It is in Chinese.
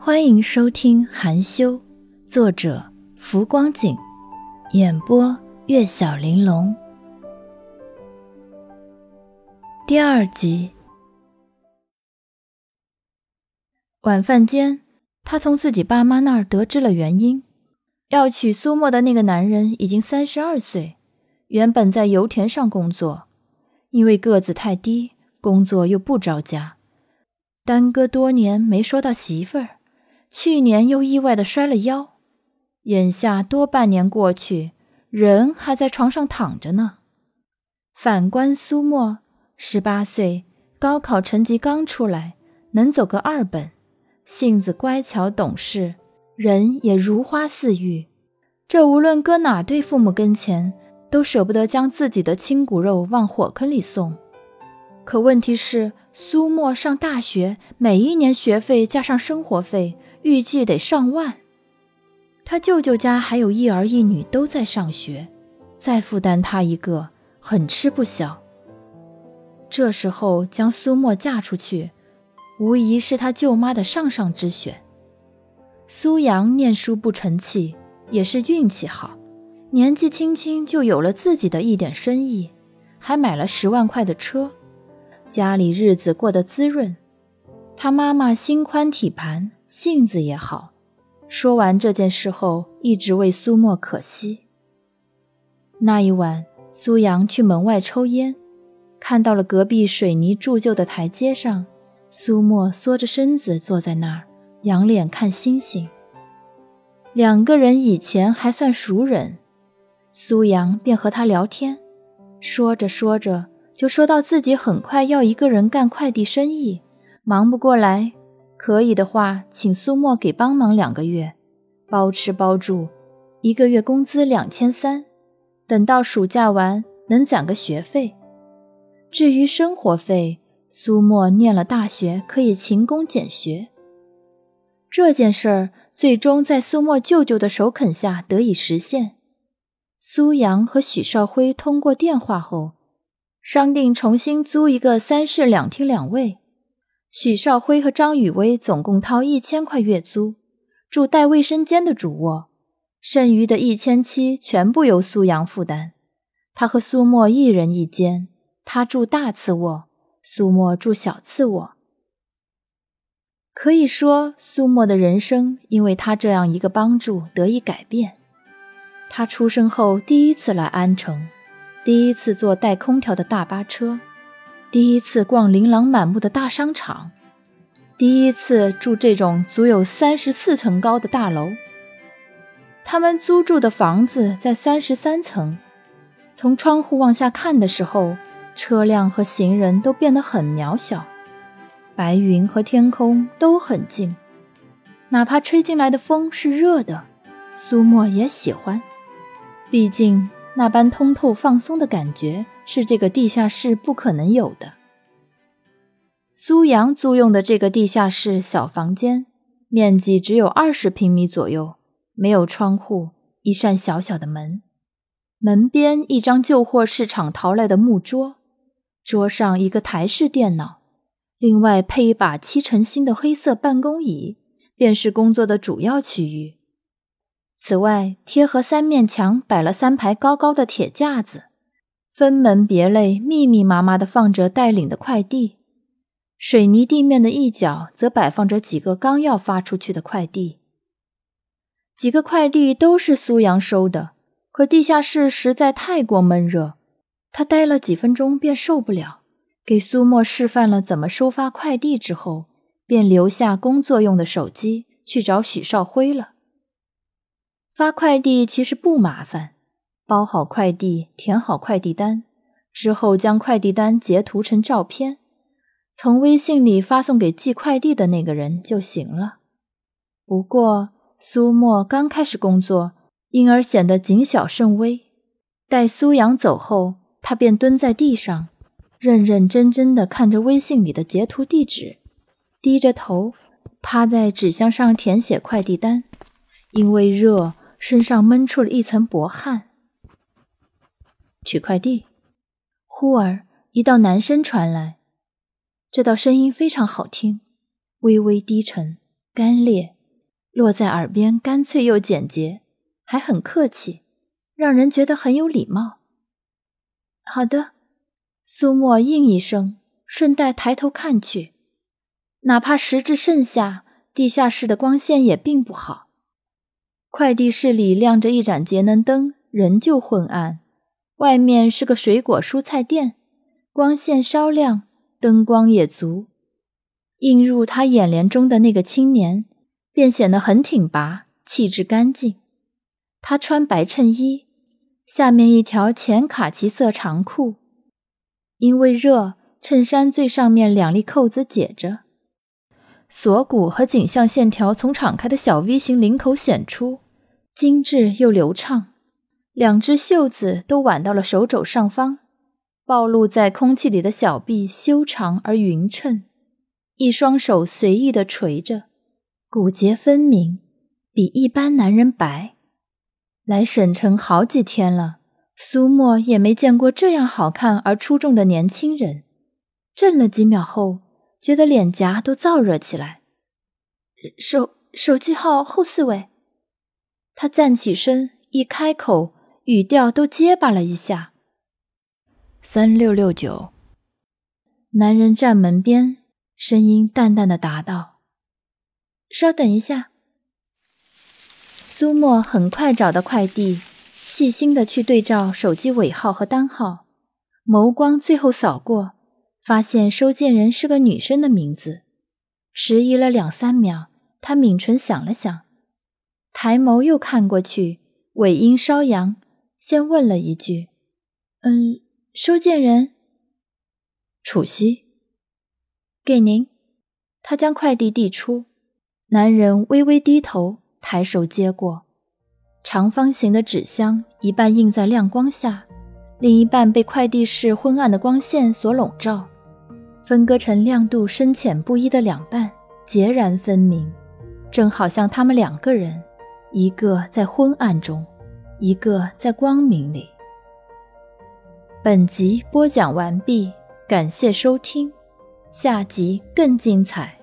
欢迎收听《含羞》，作者浮光景，演播月小玲珑。第二集。晚饭间，他从自己爸妈那儿得知了原因：要娶苏沫的那个男人已经三十二岁，原本在油田上工作，因为个子太低，工作又不着家，耽搁多年没说到媳妇儿。去年又意外的摔了腰，眼下多半年过去，人还在床上躺着呢。反观苏沫，十八岁，高考成绩刚出来，能走个二本，性子乖巧懂事，人也如花似玉。这无论搁哪对父母跟前，都舍不得将自己的亲骨肉往火坑里送。可问题是，苏沫上大学，每一年学费加上生活费。预计得上万，他舅舅家还有一儿一女都在上学，再负担他一个，很吃不消。这时候将苏沫嫁出去，无疑是他舅妈的上上之选。苏阳念书不成器，也是运气好，年纪轻轻就有了自己的一点生意，还买了十万块的车，家里日子过得滋润。他妈妈心宽体盘。性子也好，说完这件事后，一直为苏沫可惜。那一晚，苏阳去门外抽烟，看到了隔壁水泥铸就的台阶上，苏沫缩着身子坐在那儿，仰脸看星星。两个人以前还算熟人，苏阳便和他聊天，说着说着就说到自己很快要一个人干快递生意，忙不过来。可以的话，请苏沫给帮忙两个月，包吃包住，一个月工资两千三。等到暑假完，能攒个学费。至于生活费，苏沫念了大学，可以勤工俭学。这件事儿最终在苏沫舅舅的首肯下得以实现。苏阳和许少辉通过电话后，商定重新租一个三室两厅两卫。许少辉和张雨薇总共掏一千块月租，住带卫生间的主卧，剩余的一千七全部由苏阳负担。他和苏沫一人一间，他住大次卧，苏沫住小次卧。可以说，苏沫的人生因为他这样一个帮助得以改变。他出生后第一次来安城，第一次坐带空调的大巴车。第一次逛琳琅满目的大商场，第一次住这种足有三十四层高的大楼。他们租住的房子在三十三层，从窗户往下看的时候，车辆和行人都变得很渺小，白云和天空都很近，哪怕吹进来的风是热的，苏沫也喜欢，毕竟那般通透放松的感觉。是这个地下室不可能有的。苏阳租用的这个地下室小房间，面积只有二十平米左右，没有窗户，一扇小小的门，门边一张旧货市场淘来的木桌，桌上一个台式电脑，另外配一把七成新的黑色办公椅，便是工作的主要区域。此外，贴合三面墙摆了三排高高的铁架子。分门别类、密密麻麻地放着带领的快递，水泥地面的一角则摆放着几个刚要发出去的快递。几个快递都是苏阳收的，可地下室实在太过闷热，他待了几分钟便受不了，给苏沫示范了怎么收发快递之后，便留下工作用的手机去找许少辉了。发快递其实不麻烦。包好快递，填好快递单之后，将快递单截图成照片，从微信里发送给寄快递的那个人就行了。不过苏沫刚开始工作，因而显得谨小慎微。待苏阳走后，他便蹲在地上，认认真真地看着微信里的截图地址，低着头趴在纸箱上填写快递单，因为热，身上闷出了一层薄汗。取快递，忽而一道男声传来，这道声音非常好听，微微低沉，干裂，落在耳边干脆又简洁，还很客气，让人觉得很有礼貌。好的，苏沫应一声，顺带抬头看去，哪怕时至盛夏，地下室的光线也并不好。快递室里亮着一盏节能灯，仍旧昏暗。外面是个水果蔬菜店，光线稍亮，灯光也足。映入他眼帘中的那个青年，便显得很挺拔，气质干净。他穿白衬衣，下面一条浅卡其色长裤，因为热，衬衫最上面两粒扣子解着，锁骨和颈项线条从敞开的小 V 型领口显出，精致又流畅。两只袖子都挽到了手肘上方，暴露在空气里的小臂修长而匀称。一双手随意地垂着，骨节分明，比一般男人白。来省城好几天了，苏沫也没见过这样好看而出众的年轻人。震了几秒后，觉得脸颊都燥热起来。手手机号后四位。他站起身，一开口，语调都结巴了一下。三六六九。男人站门边。声音淡淡的答道：“稍等一下。”苏沫很快找到快递，细心的去对照手机尾号和单号，眸光最后扫过，发现收件人是个女生的名字。迟疑了两三秒，他抿唇想了想，抬眸又看过去，尾音稍扬，先问了一句：“嗯，收件人，楚曦。”给您，他将快递递出，男人微微低头，抬手接过，长方形的纸箱一半映在亮光下，另一半被快递室昏暗的光线所笼罩，分割成亮度深浅不一的两半，截然分明，正好像他们两个人，一个在昏暗中，一个在光明里。本集播讲完毕，感谢收听。下集更精彩。